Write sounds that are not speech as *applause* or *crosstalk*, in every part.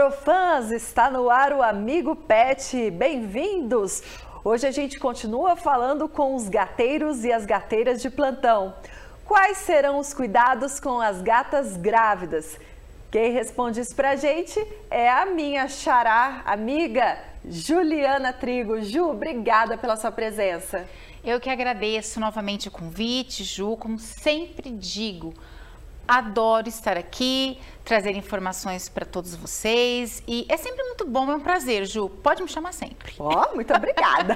Orofãs, está no ar o Amigo Pet. Bem-vindos! Hoje a gente continua falando com os gateiros e as gateiras de plantão. Quais serão os cuidados com as gatas grávidas? Quem responde isso pra gente é a minha xará amiga Juliana Trigo. Ju, obrigada pela sua presença. Eu que agradeço novamente o convite, Ju, como sempre digo, Adoro estar aqui, trazer informações para todos vocês. E é sempre muito bom, é um prazer, Ju. Pode me chamar sempre. Ó, oh, muito obrigada.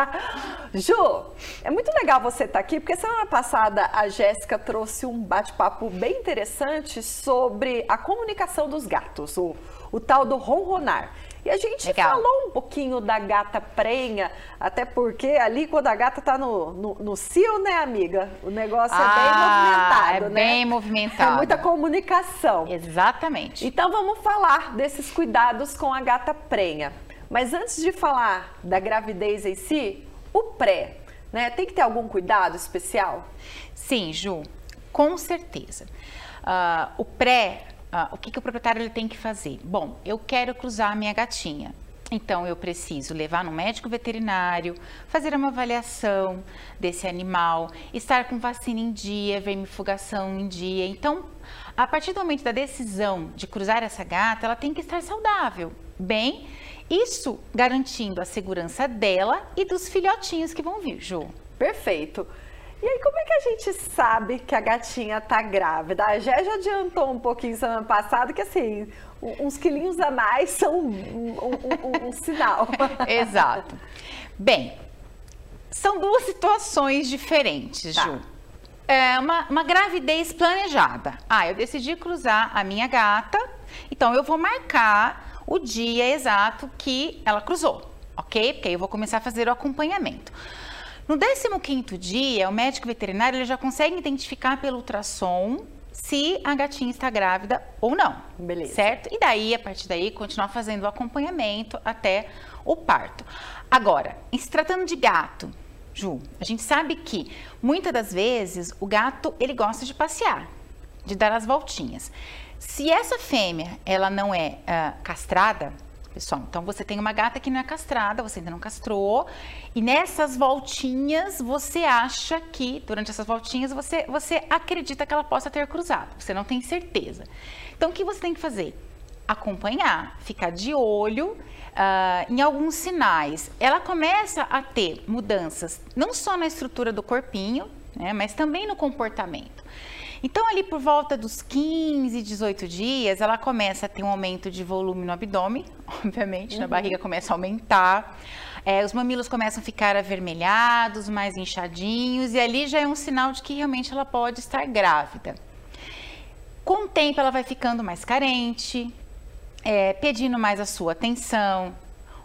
*laughs* Ju, é muito legal você estar aqui, porque semana passada a Jéssica trouxe um bate-papo bem interessante sobre a comunicação dos gatos, o, o tal do ronronar. E a gente Legal. falou um pouquinho da gata prenha, até porque ali quando a gata tá no, no, no cio, né, amiga? O negócio ah, é bem ah, movimentado, é né? bem *laughs* movimentado. É muita comunicação. Exatamente. Então vamos falar desses cuidados com a gata prenha. Mas antes de falar da gravidez em si, o pré, né? Tem que ter algum cuidado especial? Sim, Ju, com certeza. Uh, o pré ah, o que, que o proprietário ele tem que fazer? Bom, eu quero cruzar a minha gatinha. Então, eu preciso levar no médico veterinário, fazer uma avaliação desse animal, estar com vacina em dia, vermifugação em dia. Então, a partir do momento da decisão de cruzar essa gata, ela tem que estar saudável, bem, isso garantindo a segurança dela e dos filhotinhos que vão vir, Ju. Perfeito. E aí, como é que a gente sabe que a gatinha tá grávida? A Gé já adiantou um pouquinho semana passada que, assim, uns quilinhos a mais são um, um, um, um sinal. *laughs* Exato. Bem, são duas situações diferentes, tá. Ju. É uma, uma gravidez planejada. Ah, eu decidi cruzar a minha gata, então eu vou marcar o dia exato que ela cruzou, ok? Porque aí eu vou começar a fazer o acompanhamento. No 15º dia, o médico veterinário ele já consegue identificar pelo ultrassom se a gatinha está grávida ou não. Beleza. Certo? E daí, a partir daí, continuar fazendo o acompanhamento até o parto. Agora, em se tratando de gato, Ju, a gente sabe que muitas das vezes o gato ele gosta de passear, de dar as voltinhas. Se essa fêmea ela não é uh, castrada, pessoal. Então você tem uma gata que não é castrada, você ainda não castrou, e nessas voltinhas você acha que, durante essas voltinhas, você, você acredita que ela possa ter cruzado, você não tem certeza. Então o que você tem que fazer? Acompanhar, ficar de olho Uh, em alguns sinais. Ela começa a ter mudanças não só na estrutura do corpinho, né, mas também no comportamento. Então, ali por volta dos 15, 18 dias, ela começa a ter um aumento de volume no abdômen, *laughs* obviamente, uhum. a barriga começa a aumentar. É, os mamilos começam a ficar avermelhados, mais inchadinhos, e ali já é um sinal de que realmente ela pode estar grávida. Com o tempo, ela vai ficando mais carente, é, pedindo mais a sua atenção,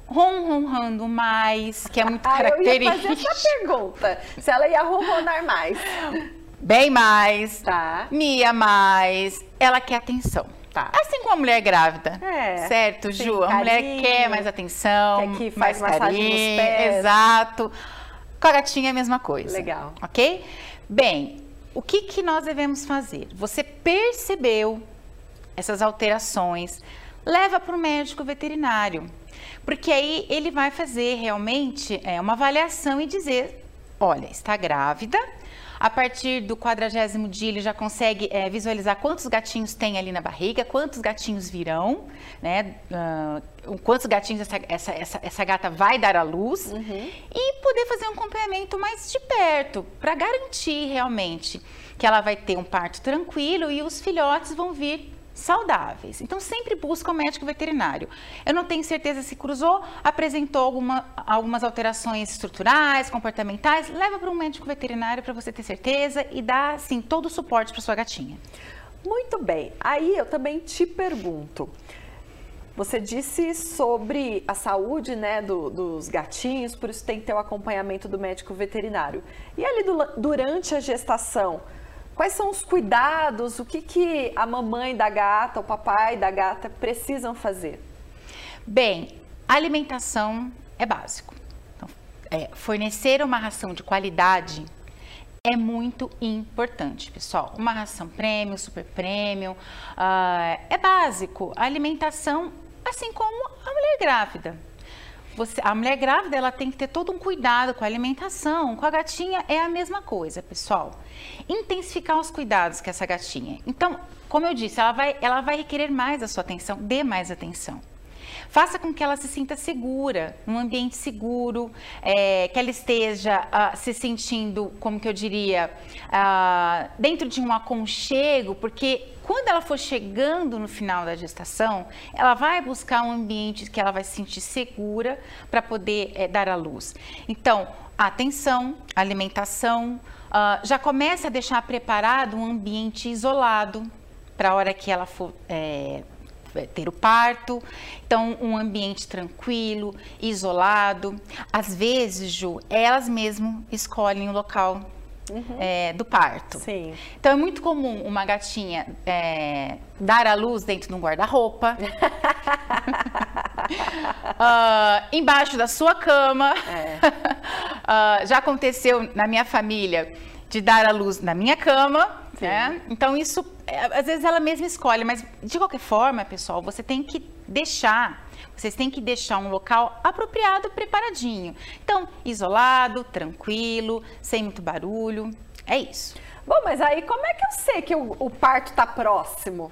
ronronando mais, que é muito ah, característico. Eu ia fazer essa pergunta, se ela ia ronronar mais. *laughs* Bem mais, tá. mia mais, ela quer atenção. Tá. Assim como a mulher grávida. É. Certo, Ju? A mulher quer mais atenção, quer que mais carinho. Exato. Com a gatinha é a mesma coisa. Legal. Ok? Bem, o que, que nós devemos fazer? Você percebeu essas alterações, leva para o médico veterinário. Porque aí ele vai fazer realmente é, uma avaliação e dizer: olha, está grávida, a partir do quadragésimo dia, ele já consegue é, visualizar quantos gatinhos tem ali na barriga, quantos gatinhos virão, né? Uh, quantos gatinhos essa, essa, essa, essa, gata vai dar à luz uhum. e poder fazer um acompanhamento mais de perto para garantir realmente que ela vai ter um parto tranquilo e os filhotes vão vir saudáveis. Então, sempre busca o um médico veterinário. Eu não tenho certeza se cruzou, apresentou alguma, algumas alterações estruturais, comportamentais, leva para um médico veterinário para você ter certeza e dar, assim, todo o suporte para sua gatinha. Muito bem. Aí eu também te pergunto. Você disse sobre a saúde né, do, dos gatinhos, por isso tem que ter o acompanhamento do médico veterinário. E ali do, durante a gestação, Quais são os cuidados? O que, que a mamãe da gata, o papai da gata precisam fazer? Bem, alimentação é básico. Então, é, fornecer uma ração de qualidade é muito importante, pessoal. Uma ração premium, super premium, uh, é básico. A alimentação, assim como a mulher grávida. Você, a mulher grávida ela tem que ter todo um cuidado com a alimentação. Com a gatinha é a mesma coisa, pessoal. Intensificar os cuidados com essa gatinha. Então, como eu disse, ela vai, ela vai requerer mais a sua atenção, dê mais atenção. Faça com que ela se sinta segura, num ambiente seguro, é, que ela esteja uh, se sentindo, como que eu diria, uh, dentro de um aconchego, porque quando ela for chegando no final da gestação, ela vai buscar um ambiente que ela vai se sentir segura para poder é, dar à luz. Então, atenção, alimentação, uh, já começa a deixar preparado um ambiente isolado para a hora que ela for é, ter o parto. Então, um ambiente tranquilo, isolado. Às vezes, Ju, elas mesmo escolhem o local Uhum. É, do parto. Sim. Então é muito comum uma gatinha é, dar à luz dentro de um guarda-roupa, uh, *laughs* embaixo da sua cama. É. Uh, *laughs* já aconteceu na minha família de dar à luz na minha cama. Né? Então isso, é, às vezes ela mesma escolhe, mas de qualquer forma, pessoal, você tem que deixar vocês têm que deixar um local apropriado, preparadinho. Então, isolado, tranquilo, sem muito barulho. É isso. Bom, mas aí como é que eu sei que o, o parto está próximo?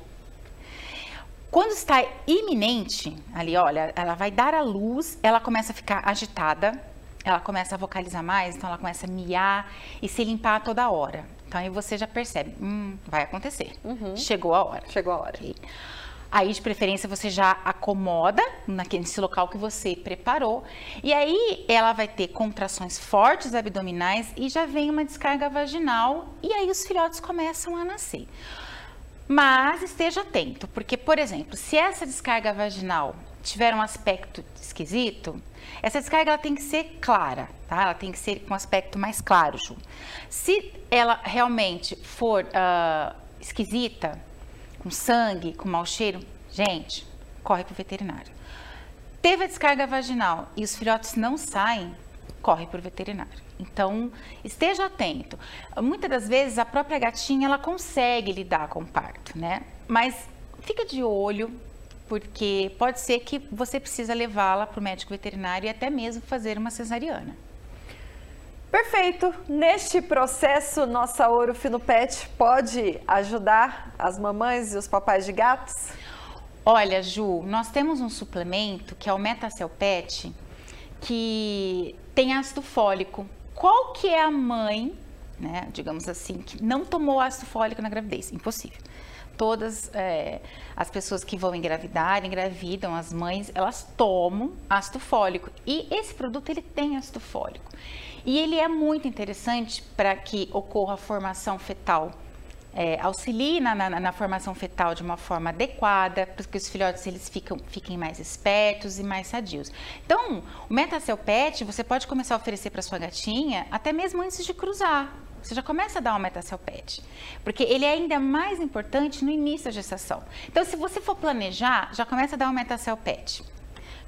Quando está iminente, ali, olha, ela vai dar a luz, ela começa a ficar agitada, ela começa a vocalizar mais, então ela começa a miar e se limpar toda hora. Então aí você já percebe, hum, vai acontecer. Uhum. Chegou a hora. Chegou a hora. Okay. Aí, de preferência, você já acomoda nesse local que você preparou. E aí, ela vai ter contrações fortes abdominais e já vem uma descarga vaginal. E aí, os filhotes começam a nascer. Mas esteja atento, porque, por exemplo, se essa descarga vaginal tiver um aspecto esquisito, essa descarga ela tem que ser clara, tá? Ela tem que ser com um aspecto mais claro, Ju. Se ela realmente for uh, esquisita, com sangue, com mau cheiro, gente, corre para o veterinário. Teve a descarga vaginal e os filhotes não saem, corre para o veterinário. Então, esteja atento. Muitas das vezes a própria gatinha ela consegue lidar com o parto, né? Mas fica de olho, porque pode ser que você precisa levá-la para o médico veterinário e até mesmo fazer uma cesariana. Perfeito. Neste processo, nossa Ouro Fino Pet pode ajudar as mamães e os papais de gatos? Olha, Ju, nós temos um suplemento que é o Metacel Pet, que tem ácido fólico. Qual que é a mãe, né, digamos assim, que não tomou ácido fólico na gravidez? Impossível todas é, as pessoas que vão engravidar, engravidam, as mães, elas tomam ácido fólico. E esse produto, ele tem ácido fólico. E ele é muito interessante para que ocorra a formação fetal. É, auxilie na, na, na, formação fetal de uma forma adequada, para que os filhotes eles fiquem mais espertos e mais sadios. Então, o Metacel Pet você pode começar a oferecer para sua gatinha até mesmo antes de cruzar. Você já começa a dar Metacel Pet, porque ele é ainda mais importante no início da gestação. Então, se você for planejar, já começa a dar Metacel Pet.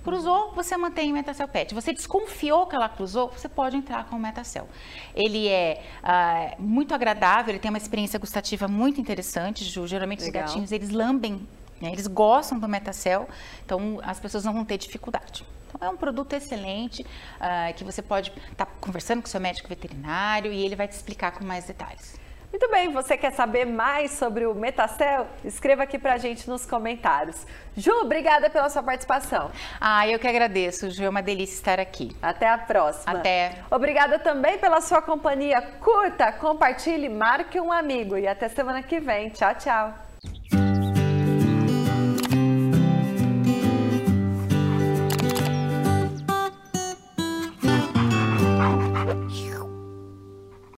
Cruzou, você mantém o Metacel PET. Você desconfiou que ela cruzou, você pode entrar com o Metacel. Ele é uh, muito agradável, ele tem uma experiência gustativa muito interessante, Ju. Geralmente Legal. os gatinhos, eles lambem, né? eles gostam do Metacel, então as pessoas não vão ter dificuldade. Então, é um produto excelente uh, que você pode estar tá conversando com seu médico veterinário e ele vai te explicar com mais detalhes. Muito bem, você quer saber mais sobre o Metacel? Escreva aqui pra gente nos comentários. Ju, obrigada pela sua participação. Ah, eu que agradeço, Ju, é uma delícia estar aqui. Até a próxima. Até. Obrigada também pela sua companhia. Curta, compartilhe, marque um amigo e até semana que vem. Tchau, tchau.